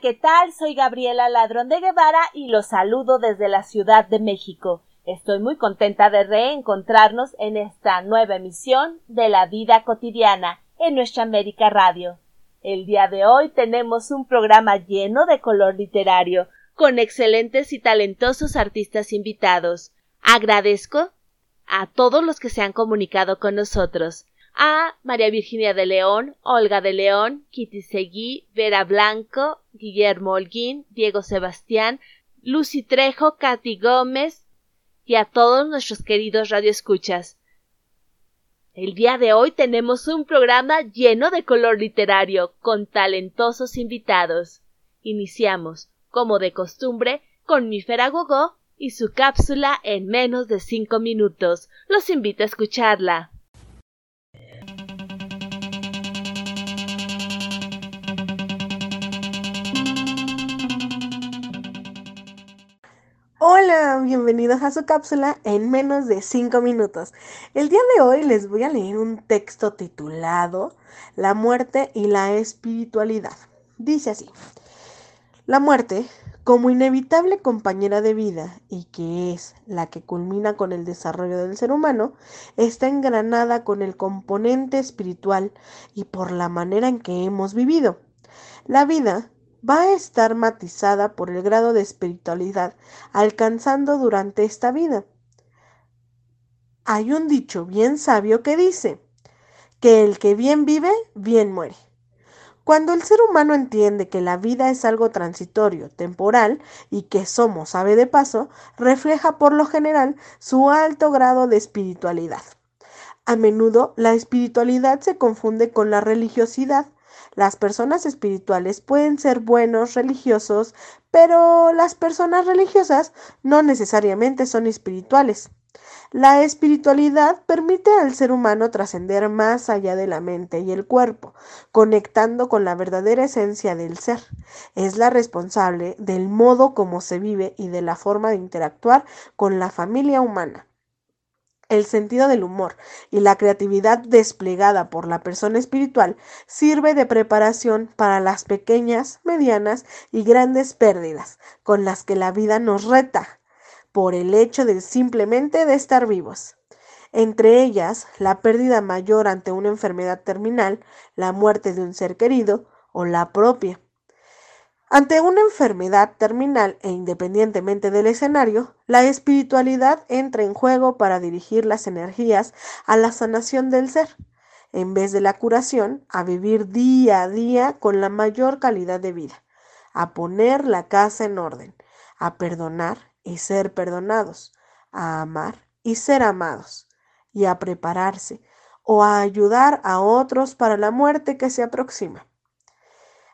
¿qué tal? Soy Gabriela Ladrón de Guevara y los saludo desde la Ciudad de México. Estoy muy contenta de reencontrarnos en esta nueva emisión de la vida cotidiana en nuestra América Radio. El día de hoy tenemos un programa lleno de color literario, con excelentes y talentosos artistas invitados. Agradezco a todos los que se han comunicado con nosotros a María Virginia de León, Olga de León, Kitty Seguí, Vera Blanco, Guillermo Holguín, Diego Sebastián, Lucy Trejo, Katy Gómez y a todos nuestros queridos radioescuchas. El día de hoy tenemos un programa lleno de color literario, con talentosos invitados. Iniciamos, como de costumbre, con mi Gogó y su cápsula en menos de cinco minutos. Los invito a escucharla. Hola, bienvenidos a su cápsula en menos de 5 minutos. El día de hoy les voy a leer un texto titulado La muerte y la espiritualidad. Dice así, la muerte, como inevitable compañera de vida y que es la que culmina con el desarrollo del ser humano, está engranada con el componente espiritual y por la manera en que hemos vivido. La vida va a estar matizada por el grado de espiritualidad alcanzando durante esta vida. Hay un dicho bien sabio que dice que el que bien vive, bien muere. Cuando el ser humano entiende que la vida es algo transitorio, temporal y que somos ave de paso, refleja por lo general su alto grado de espiritualidad. A menudo la espiritualidad se confunde con la religiosidad las personas espirituales pueden ser buenos religiosos, pero las personas religiosas no necesariamente son espirituales. La espiritualidad permite al ser humano trascender más allá de la mente y el cuerpo, conectando con la verdadera esencia del ser. Es la responsable del modo como se vive y de la forma de interactuar con la familia humana el sentido del humor y la creatividad desplegada por la persona espiritual sirve de preparación para las pequeñas, medianas y grandes pérdidas con las que la vida nos reta por el hecho de simplemente de estar vivos. Entre ellas, la pérdida mayor ante una enfermedad terminal, la muerte de un ser querido o la propia. Ante una enfermedad terminal e independientemente del escenario, la espiritualidad entra en juego para dirigir las energías a la sanación del ser, en vez de la curación, a vivir día a día con la mayor calidad de vida, a poner la casa en orden, a perdonar y ser perdonados, a amar y ser amados, y a prepararse o a ayudar a otros para la muerte que se aproxima.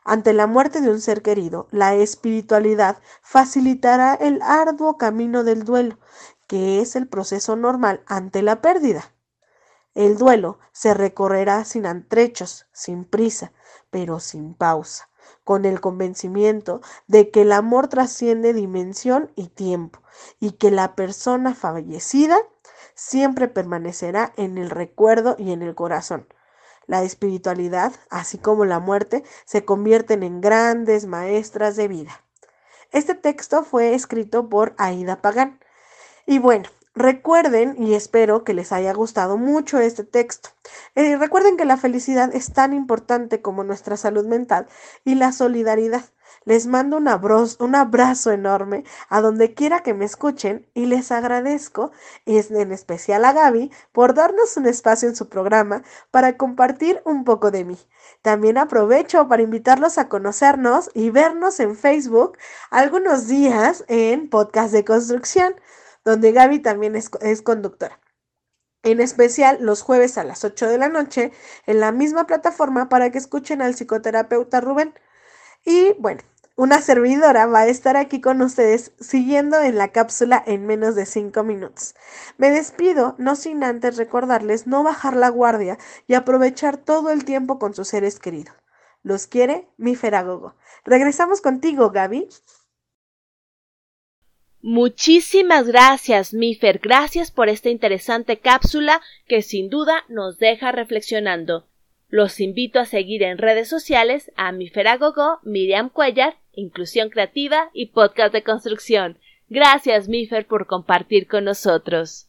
Ante la muerte de un ser querido, la espiritualidad facilitará el arduo camino del duelo, que es el proceso normal ante la pérdida. El duelo se recorrerá sin antrechos, sin prisa, pero sin pausa, con el convencimiento de que el amor trasciende dimensión y tiempo, y que la persona fallecida siempre permanecerá en el recuerdo y en el corazón la espiritualidad, así como la muerte, se convierten en grandes maestras de vida. Este texto fue escrito por Aida Pagán. Y bueno, recuerden y espero que les haya gustado mucho este texto. Eh, recuerden que la felicidad es tan importante como nuestra salud mental y la solidaridad. Les mando un abrazo, un abrazo enorme a donde quiera que me escuchen y les agradezco, en especial a Gaby, por darnos un espacio en su programa para compartir un poco de mí. También aprovecho para invitarlos a conocernos y vernos en Facebook algunos días en Podcast de Construcción, donde Gaby también es, es conductora en especial los jueves a las 8 de la noche en la misma plataforma para que escuchen al psicoterapeuta Rubén. Y bueno, una servidora va a estar aquí con ustedes siguiendo en la cápsula en menos de 5 minutos. Me despido, no sin antes recordarles no bajar la guardia y aprovechar todo el tiempo con sus seres queridos. Los quiere mi Feragogo. Regresamos contigo, Gaby. Muchísimas gracias, Mifer. Gracias por esta interesante cápsula que sin duda nos deja reflexionando. Los invito a seguir en redes sociales a mi Feragogo, Miriam Cuellar, Inclusión Creativa y Podcast de Construcción. Gracias, Mifer, por compartir con nosotros.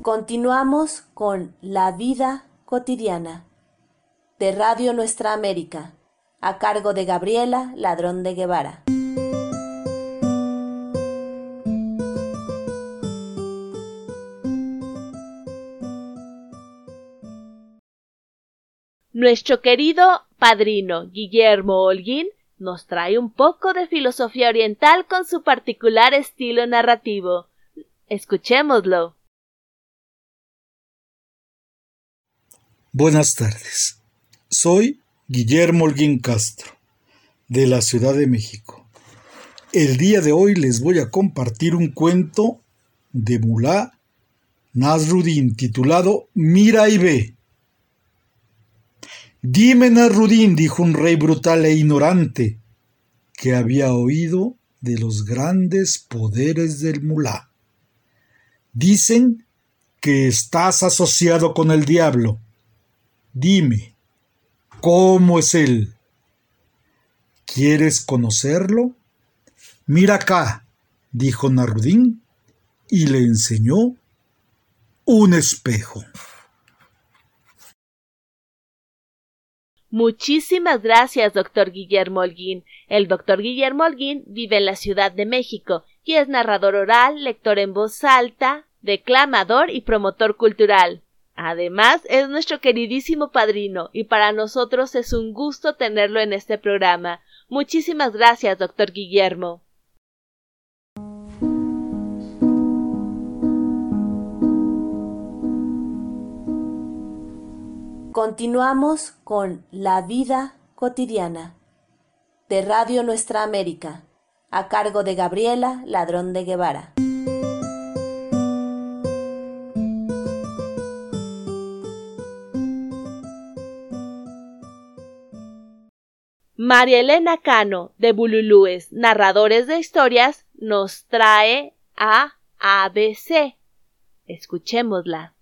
Continuamos con La vida cotidiana de Radio Nuestra América, a cargo de Gabriela Ladrón de Guevara. Nuestro querido padrino Guillermo Holguín nos trae un poco de filosofía oriental con su particular estilo narrativo. Escuchémoslo. Buenas tardes. Soy Guillermo Holguín Castro, de la Ciudad de México. El día de hoy les voy a compartir un cuento de Mulá Nasruddin titulado Mira y ve Dime, Narudín, dijo un rey brutal e ignorante, que había oído de los grandes poderes del mulá. Dicen que estás asociado con el diablo. Dime, ¿cómo es él? ¿Quieres conocerlo? Mira acá, dijo Narudín, y le enseñó un espejo. Muchísimas gracias, doctor Guillermo Holguín. El doctor Guillermo Holguín vive en la Ciudad de México y es narrador oral, lector en voz alta, declamador y promotor cultural. Además, es nuestro queridísimo padrino y para nosotros es un gusto tenerlo en este programa. Muchísimas gracias, doctor Guillermo. Continuamos con La vida cotidiana de Radio Nuestra América, a cargo de Gabriela Ladrón de Guevara. María Elena Cano, de Bululúes, narradores de historias, nos trae a ABC. Escuchémosla.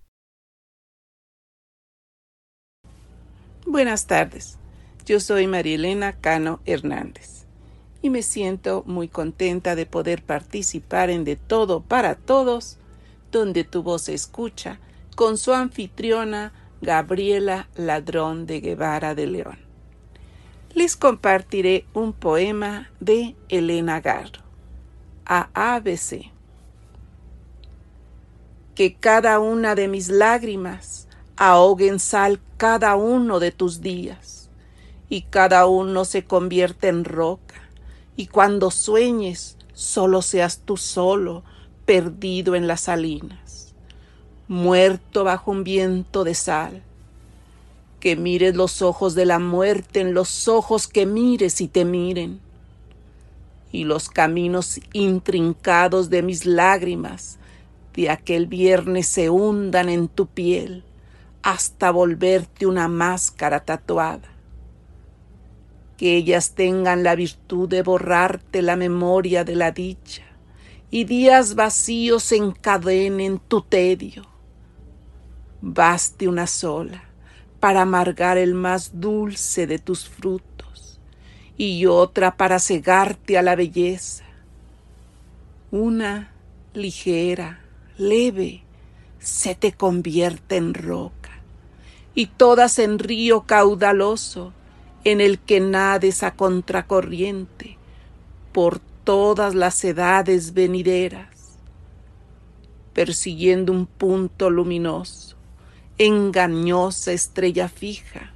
Buenas tardes, yo soy Marielena Cano Hernández y me siento muy contenta de poder participar en De Todo para Todos, donde tu voz se escucha, con su anfitriona Gabriela Ladrón de Guevara de León. Les compartiré un poema de Elena Garro, a ABC. Que cada una de mis lágrimas ahogue en sal cada uno de tus días, y cada uno se convierte en roca, y cuando sueñes solo seas tú solo, perdido en las salinas, muerto bajo un viento de sal. Que mires los ojos de la muerte en los ojos que mires y te miren, y los caminos intrincados de mis lágrimas de aquel viernes se hundan en tu piel hasta volverte una máscara tatuada. Que ellas tengan la virtud de borrarte la memoria de la dicha y días vacíos encadenen tu tedio. Baste una sola para amargar el más dulce de tus frutos y otra para cegarte a la belleza. Una ligera, leve, se te convierte en roca y todas en río caudaloso, en el que nades a contracorriente por todas las edades venideras, persiguiendo un punto luminoso, engañosa estrella fija,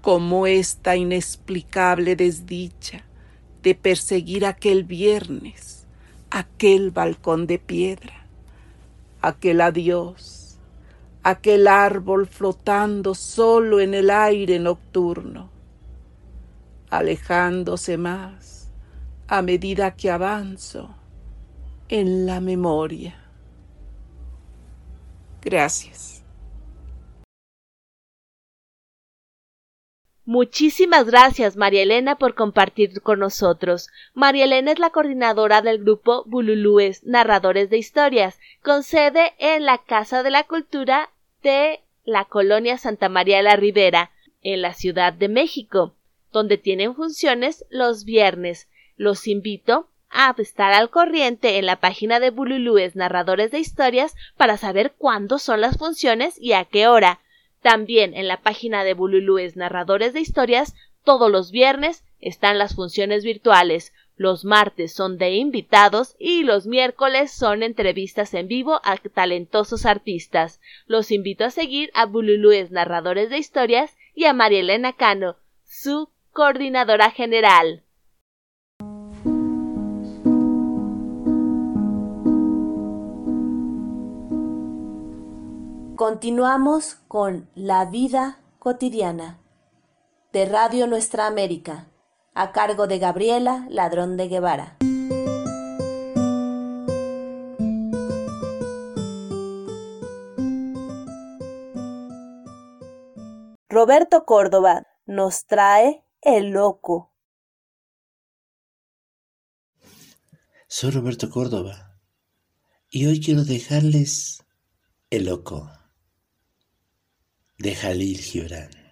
como esta inexplicable desdicha de perseguir aquel viernes, aquel balcón de piedra, aquel adiós, aquel árbol flotando solo en el aire nocturno, alejándose más a medida que avanzo en la memoria. Gracias. Muchísimas gracias, María Elena, por compartir con nosotros. María Elena es la coordinadora del grupo Bululúes, Narradores de Historias, con sede en la Casa de la Cultura de la colonia Santa María de la Ribera, en la Ciudad de México, donde tienen funciones los viernes. Los invito a estar al corriente en la página de Bululúes Narradores de Historias para saber cuándo son las funciones y a qué hora. También en la página de Bululúes Narradores de Historias, todos los viernes están las funciones virtuales, los martes son de invitados y los miércoles son entrevistas en vivo a talentosos artistas. Los invito a seguir a Bululúes Narradores de Historias y a María Elena Cano, su coordinadora general. Continuamos con La vida cotidiana de Radio Nuestra América, a cargo de Gabriela Ladrón de Guevara. Roberto Córdoba nos trae El Loco. Soy Roberto Córdoba y hoy quiero dejarles El Loco de Jalil Gibran.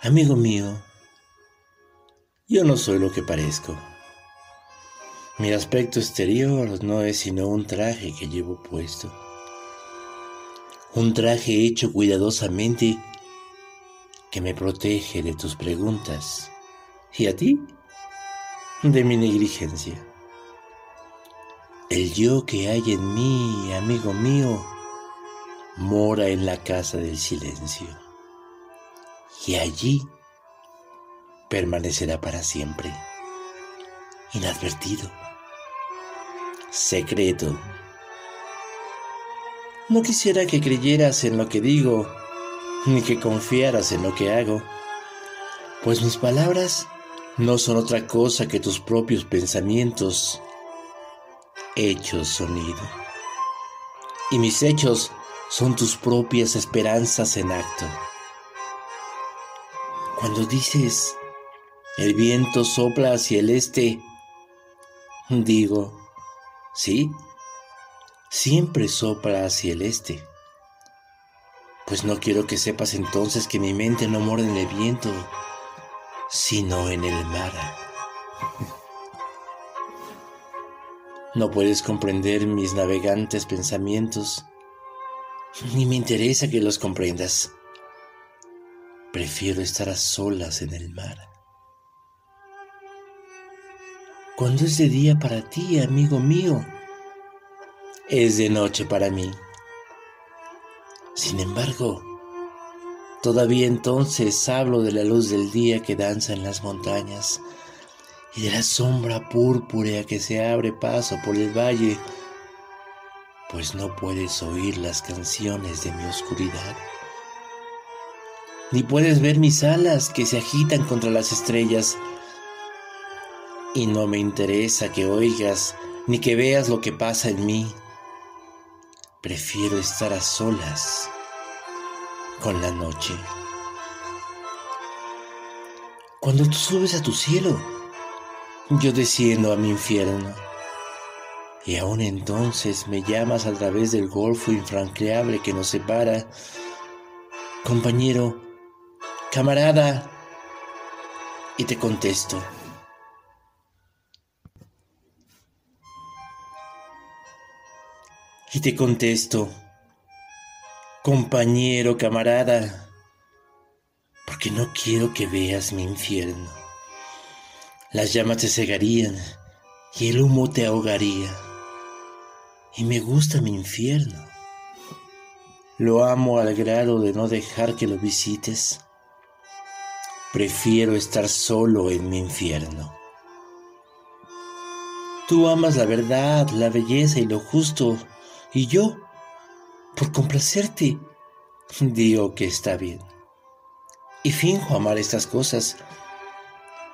Amigo mío, yo no soy lo que parezco. Mi aspecto exterior no es sino un traje que llevo puesto. Un traje hecho cuidadosamente que me protege de tus preguntas y a ti de mi negligencia. El yo que hay en mí, amigo mío, mora en la casa del silencio y allí permanecerá para siempre, inadvertido, secreto. No quisiera que creyeras en lo que digo ni que confiaras en lo que hago, pues mis palabras no son otra cosa que tus propios pensamientos hechos sonido. Y mis hechos son tus propias esperanzas en acto. Cuando dices, el viento sopla hacia el este, digo, sí, siempre sopla hacia el este. Pues no quiero que sepas entonces que mi mente no mora en el viento, sino en el mar. No puedes comprender mis navegantes pensamientos, ni me interesa que los comprendas. Prefiero estar a solas en el mar. Cuando es de día para ti, amigo mío, es de noche para mí. Sin embargo, todavía entonces hablo de la luz del día que danza en las montañas y de la sombra púrpura que se abre paso por el valle, pues no puedes oír las canciones de mi oscuridad, ni puedes ver mis alas que se agitan contra las estrellas, y no me interesa que oigas ni que veas lo que pasa en mí Prefiero estar a solas con la noche. Cuando tú subes a tu cielo, yo desciendo a mi infierno. Y aún entonces me llamas a través del golfo infranqueable que nos separa. Compañero, camarada, y te contesto. Y te contesto, compañero, camarada, porque no quiero que veas mi infierno. Las llamas te cegarían y el humo te ahogaría. Y me gusta mi infierno. Lo amo al grado de no dejar que lo visites. Prefiero estar solo en mi infierno. Tú amas la verdad, la belleza y lo justo y yo, por complacerte, digo que está bien. Y finjo amar estas cosas,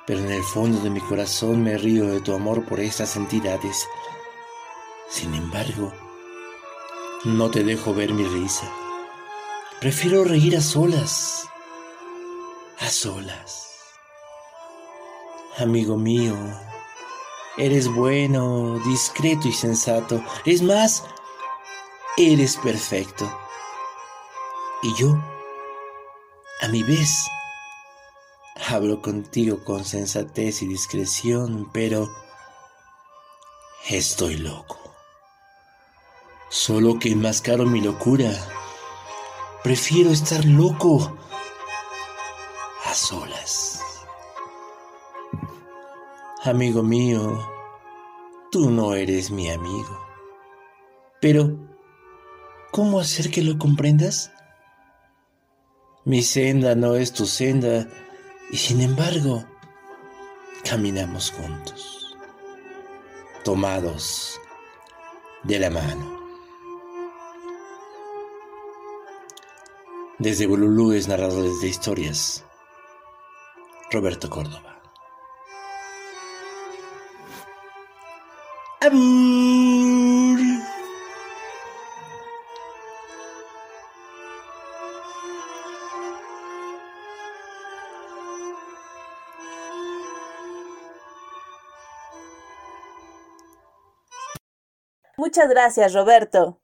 pero en el fondo de mi corazón me río de tu amor por estas entidades. Sin embargo, no te dejo ver mi risa. Prefiero reír a solas, a solas. Amigo mío, eres bueno, discreto y sensato. Es más, eres perfecto. Y yo, a mi vez, hablo contigo con sensatez y discreción, pero estoy loco. Solo que enmascaro mi locura. Prefiero estar loco a solas. Amigo mío, tú no eres mi amigo. Pero, ¿cómo hacer que lo comprendas? Mi senda no es tu senda y sin embargo, caminamos juntos, tomados de la mano. Desde Bululúes, narradores de historias, Roberto Córdoba. Muchas gracias, Roberto.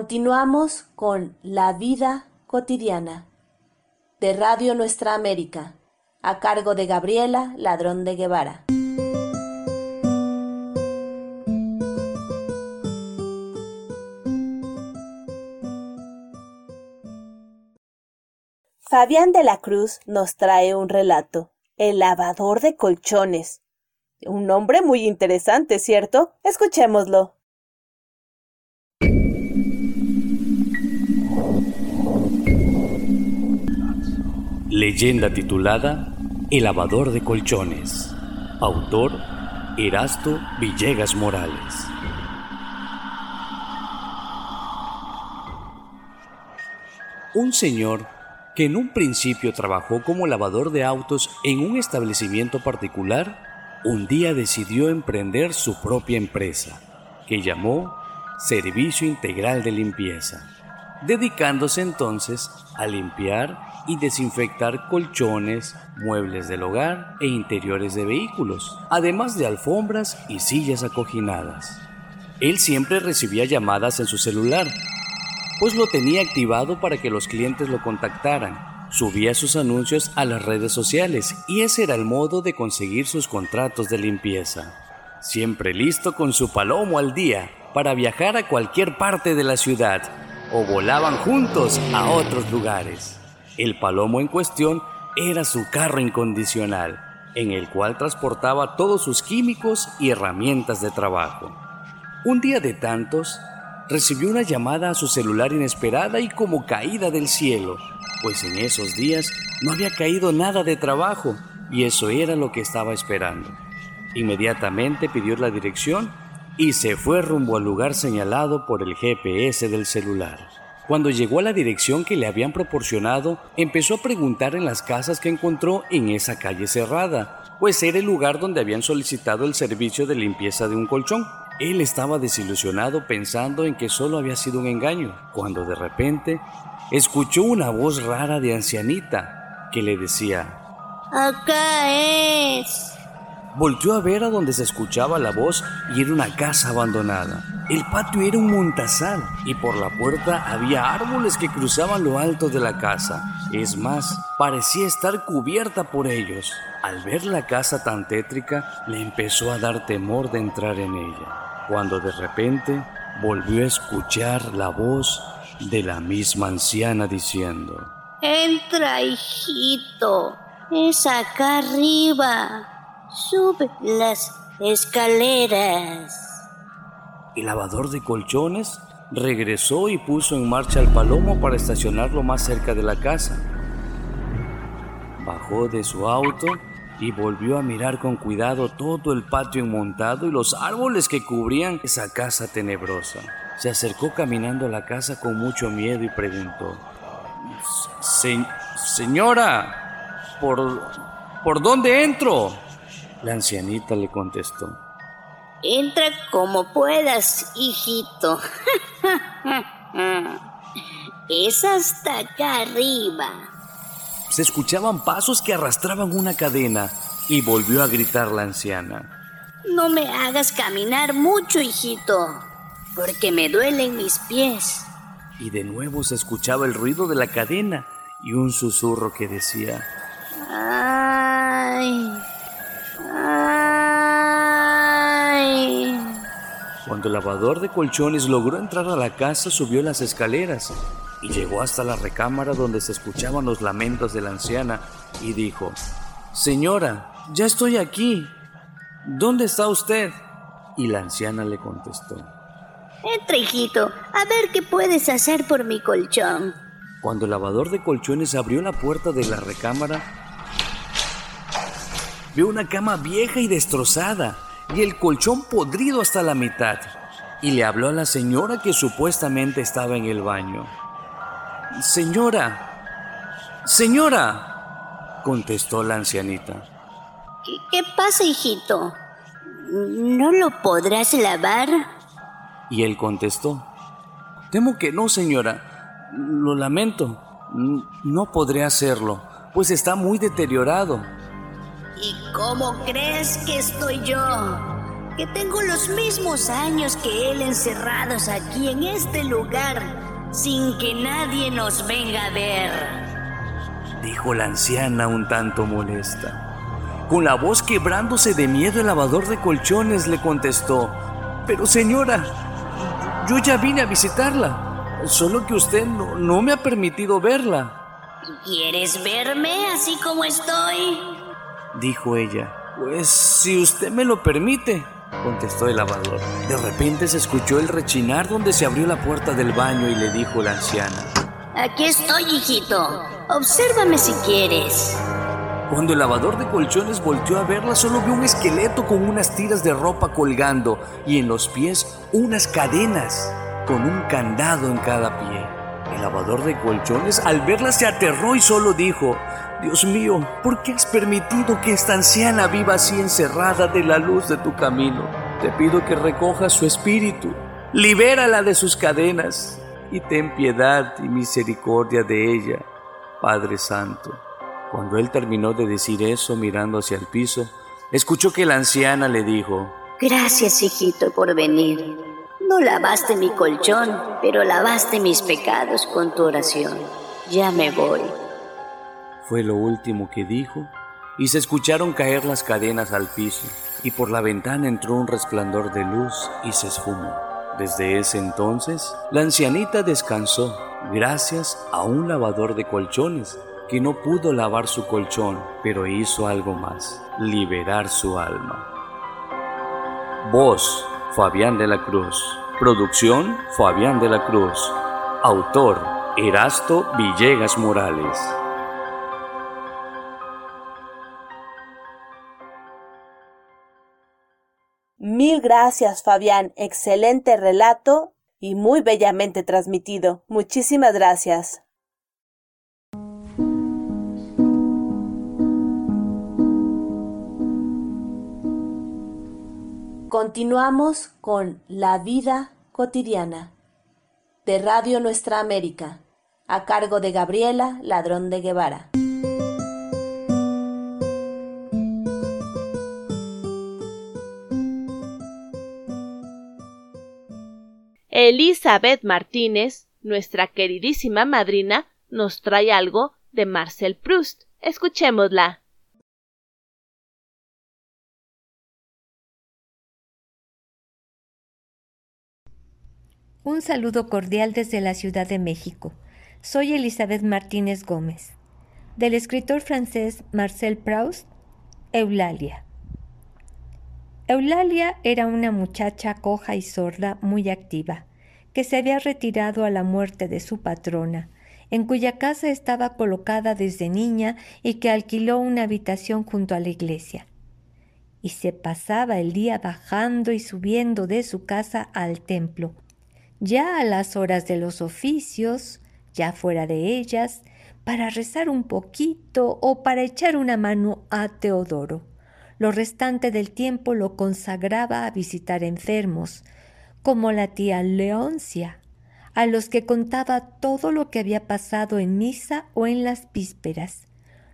Continuamos con La vida cotidiana de Radio Nuestra América, a cargo de Gabriela Ladrón de Guevara. Fabián de la Cruz nos trae un relato, El lavador de colchones. Un nombre muy interesante, ¿cierto? Escuchémoslo. Leyenda titulada El lavador de colchones. Autor Erasto Villegas Morales. Un señor que en un principio trabajó como lavador de autos en un establecimiento particular, un día decidió emprender su propia empresa, que llamó Servicio Integral de Limpieza, dedicándose entonces a limpiar y desinfectar colchones, muebles del hogar e interiores de vehículos, además de alfombras y sillas acoginadas. Él siempre recibía llamadas en su celular, pues lo tenía activado para que los clientes lo contactaran. Subía sus anuncios a las redes sociales y ese era el modo de conseguir sus contratos de limpieza. Siempre listo con su palomo al día para viajar a cualquier parte de la ciudad o volaban juntos a otros lugares. El palomo en cuestión era su carro incondicional, en el cual transportaba todos sus químicos y herramientas de trabajo. Un día de tantos, recibió una llamada a su celular inesperada y como caída del cielo, pues en esos días no había caído nada de trabajo y eso era lo que estaba esperando. Inmediatamente pidió la dirección y se fue rumbo al lugar señalado por el GPS del celular. Cuando llegó a la dirección que le habían proporcionado, empezó a preguntar en las casas que encontró en esa calle cerrada, pues era el lugar donde habían solicitado el servicio de limpieza de un colchón. Él estaba desilusionado pensando en que solo había sido un engaño, cuando de repente escuchó una voz rara de ancianita que le decía, Acá es. Volteó a ver a donde se escuchaba la voz y era una casa abandonada. El patio era un montazal y por la puerta había árboles que cruzaban lo alto de la casa. Es más, parecía estar cubierta por ellos. Al ver la casa tan tétrica, le empezó a dar temor de entrar en ella, cuando de repente volvió a escuchar la voz de la misma anciana diciendo, Entra, hijito. Es acá arriba. Sube las escaleras. El lavador de colchones regresó y puso en marcha el palomo para estacionarlo más cerca de la casa. Bajó de su auto y volvió a mirar con cuidado todo el patio enmontado y los árboles que cubrían esa casa tenebrosa. se acercó caminando a la casa con mucho miedo y preguntó, Señora, ¿por, ¿por dónde entro? La ancianita le contestó, Entra como puedas, hijito. es hasta acá arriba. Se escuchaban pasos que arrastraban una cadena y volvió a gritar la anciana. No me hagas caminar mucho, hijito, porque me duelen mis pies. Y de nuevo se escuchaba el ruido de la cadena y un susurro que decía, Cuando el lavador de colchones logró entrar a la casa, subió las escaleras y llegó hasta la recámara donde se escuchaban los lamentos de la anciana y dijo, Señora, ya estoy aquí. ¿Dónde está usted? Y la anciana le contestó. Entra, hijito, a ver qué puedes hacer por mi colchón. Cuando el lavador de colchones abrió la puerta de la recámara, vio una cama vieja y destrozada y el colchón podrido hasta la mitad. Y le habló a la señora que supuestamente estaba en el baño. Señora, señora, contestó la ancianita. ¿Qué, qué pasa, hijito? ¿No lo podrás lavar? Y él contestó, temo que no, señora. Lo lamento. No podré hacerlo, pues está muy deteriorado. ¿Y cómo crees que estoy yo? Que tengo los mismos años que él encerrados aquí en este lugar, sin que nadie nos venga a ver. dijo la anciana un tanto molesta. Con la voz quebrándose de miedo el lavador de colchones le contestó, Pero señora, yo ya vine a visitarla, solo que usted no, no me ha permitido verla, ¿Quieres verme así como estoy? Dijo ella. Pues si usted me lo permite, contestó el lavador. De repente se escuchó el rechinar donde se abrió la puerta del baño y le dijo la anciana. Aquí estoy, hijito. Obsérvame si quieres. Cuando el lavador de colchones volteó a verla, solo vio un esqueleto con unas tiras de ropa colgando y en los pies unas cadenas con un candado en cada pie. El lavador de colchones al verla se aterró y solo dijo, Dios mío, ¿por qué has permitido que esta anciana viva así encerrada de la luz de tu camino? Te pido que recojas su espíritu, libérala de sus cadenas y ten piedad y misericordia de ella, Padre Santo. Cuando él terminó de decir eso mirando hacia el piso, escuchó que la anciana le dijo, Gracias, hijito, por venir. No lavaste mi colchón, pero lavaste mis pecados con tu oración. Ya me voy. Fue lo último que dijo, y se escucharon caer las cadenas al piso, y por la ventana entró un resplandor de luz y se esfumó. Desde ese entonces, la ancianita descansó gracias a un lavador de colchones que no pudo lavar su colchón, pero hizo algo más, liberar su alma. Voz, Fabián de la Cruz. Producción, Fabián de la Cruz. Autor, Erasto Villegas Morales. Mil gracias, Fabián. Excelente relato y muy bellamente transmitido. Muchísimas gracias. Continuamos con La vida cotidiana de Radio Nuestra América, a cargo de Gabriela Ladrón de Guevara. Elizabeth Martínez, nuestra queridísima madrina, nos trae algo de Marcel Proust. Escuchémosla. Un saludo cordial desde la Ciudad de México. Soy Elizabeth Martínez Gómez. Del escritor francés Marcel Proust, Eulalia. Eulalia era una muchacha coja y sorda muy activa, que se había retirado a la muerte de su patrona, en cuya casa estaba colocada desde niña y que alquiló una habitación junto a la iglesia. Y se pasaba el día bajando y subiendo de su casa al templo, ya a las horas de los oficios, ya fuera de ellas, para rezar un poquito o para echar una mano a Teodoro. Lo restante del tiempo lo consagraba a visitar enfermos, como la tía Leoncia, a los que contaba todo lo que había pasado en misa o en las vísperas.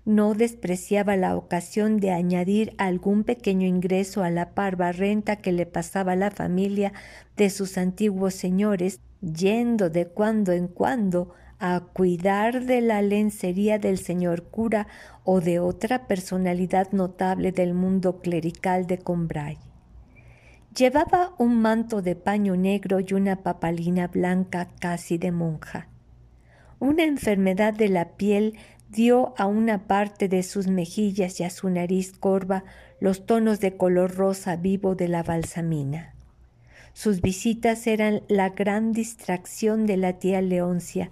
No despreciaba la ocasión de añadir algún pequeño ingreso a la parva renta que le pasaba la familia de sus antiguos señores, yendo de cuando en cuando a cuidar de la lencería del señor cura o de otra personalidad notable del mundo clerical de Combray. Llevaba un manto de paño negro y una papalina blanca casi de monja. Una enfermedad de la piel dio a una parte de sus mejillas y a su nariz corva los tonos de color rosa vivo de la balsamina. Sus visitas eran la gran distracción de la tía Leoncia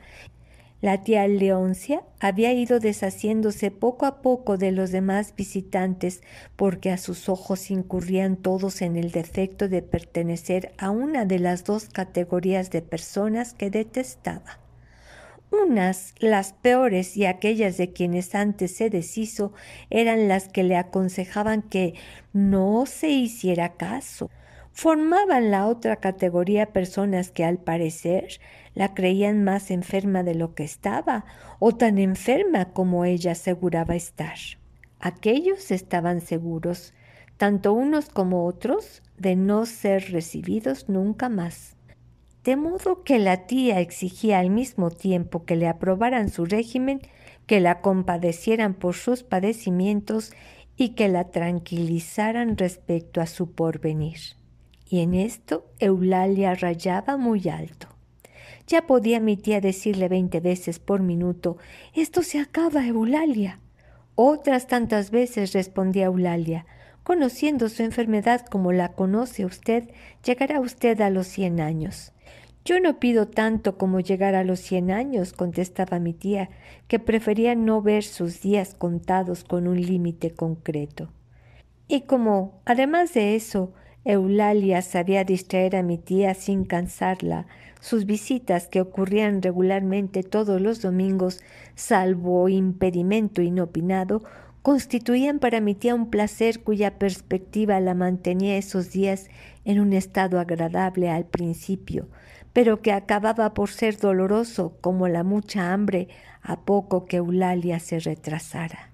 la tía Leoncia había ido deshaciéndose poco a poco de los demás visitantes porque a sus ojos incurrían todos en el defecto de pertenecer a una de las dos categorías de personas que detestaba. Unas, las peores y aquellas de quienes antes se deshizo, eran las que le aconsejaban que no se hiciera caso. Formaban la otra categoría personas que al parecer la creían más enferma de lo que estaba, o tan enferma como ella aseguraba estar. Aquellos estaban seguros, tanto unos como otros, de no ser recibidos nunca más. De modo que la tía exigía al mismo tiempo que le aprobaran su régimen, que la compadecieran por sus padecimientos y que la tranquilizaran respecto a su porvenir. Y en esto Eulalia rayaba muy alto. Ya podía mi tía decirle veinte veces por minuto, Esto se acaba, Eulalia. Otras tantas veces respondía Eulalia, Conociendo su enfermedad como la conoce usted, llegará usted a los cien años. Yo no pido tanto como llegar a los cien años, contestaba mi tía, que prefería no ver sus días contados con un límite concreto. Y como, además de eso, Eulalia sabía distraer a mi tía sin cansarla, sus visitas, que ocurrían regularmente todos los domingos, salvo impedimento inopinado, constituían para mi tía un placer cuya perspectiva la mantenía esos días en un estado agradable al principio, pero que acababa por ser doloroso como la mucha hambre a poco que Eulalia se retrasara.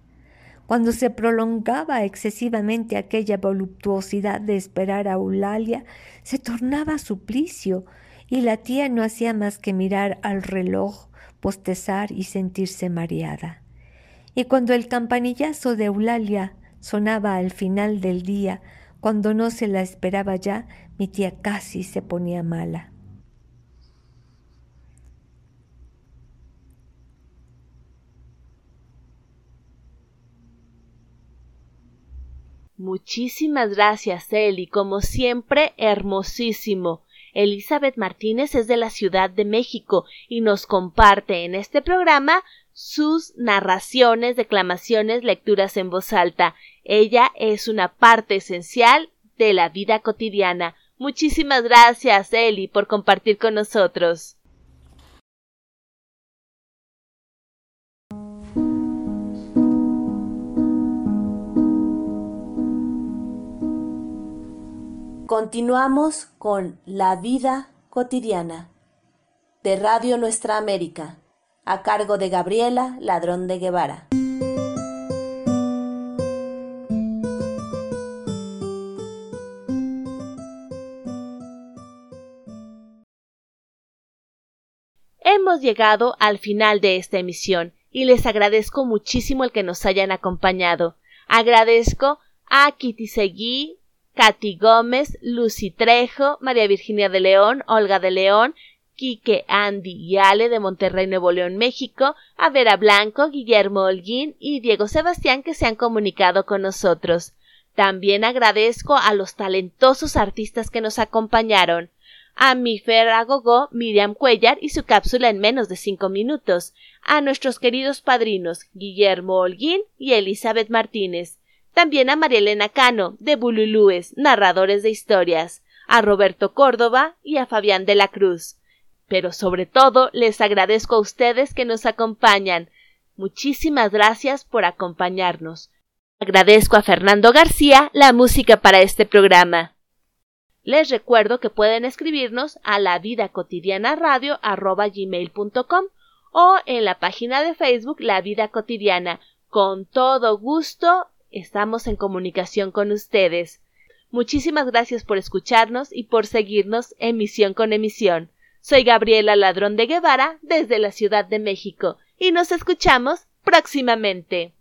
Cuando se prolongaba excesivamente aquella voluptuosidad de esperar a Eulalia, se tornaba suplicio, y la tía no hacía más que mirar al reloj, postezar y sentirse mareada. Y cuando el campanillazo de Eulalia sonaba al final del día, cuando no se la esperaba ya, mi tía casi se ponía mala. Muchísimas gracias, Eli, como siempre, hermosísimo. Elizabeth Martínez es de la Ciudad de México y nos comparte en este programa sus narraciones, declamaciones, lecturas en voz alta. Ella es una parte esencial de la vida cotidiana. Muchísimas gracias, Eli, por compartir con nosotros. Continuamos con La vida cotidiana de Radio Nuestra América, a cargo de Gabriela Ladrón de Guevara. Hemos llegado al final de esta emisión y les agradezco muchísimo el que nos hayan acompañado. Agradezco a Kitty Seguí, Katy Gómez, Lucy Trejo, María Virginia de León, Olga de León, Quique, Andy y Ale de Monterrey, Nuevo León, México, a Vera Blanco, Guillermo Holguín y Diego Sebastián que se han comunicado con nosotros. También agradezco a los talentosos artistas que nos acompañaron. A Mifer Agogó, Miriam Cuellar y su cápsula en menos de cinco minutos. A nuestros queridos padrinos Guillermo Holguín y Elizabeth Martínez también a Marielena Cano, de Bululúes, narradores de historias, a Roberto Córdoba y a Fabián de la Cruz. pero sobre todo les agradezco a ustedes que nos acompañan. Muchísimas gracias por acompañarnos. Agradezco a Fernando García la música para este programa. Les recuerdo que pueden escribirnos a la vida cotidiana radio o en la página de Facebook La Vida Cotidiana. Con todo gusto estamos en comunicación con ustedes. Muchísimas gracias por escucharnos y por seguirnos emisión con emisión. Soy Gabriela Ladrón de Guevara desde la Ciudad de México y nos escuchamos próximamente.